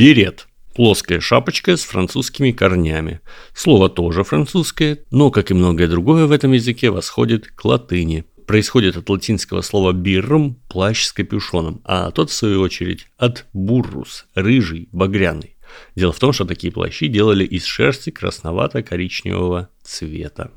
Берет. Плоская шапочка с французскими корнями. Слово тоже французское, но, как и многое другое в этом языке, восходит к латыни. Происходит от латинского слова «биррум» – плащ с капюшоном, а тот, в свою очередь, от «буррус» – рыжий, багряный. Дело в том, что такие плащи делали из шерсти красновато-коричневого цвета.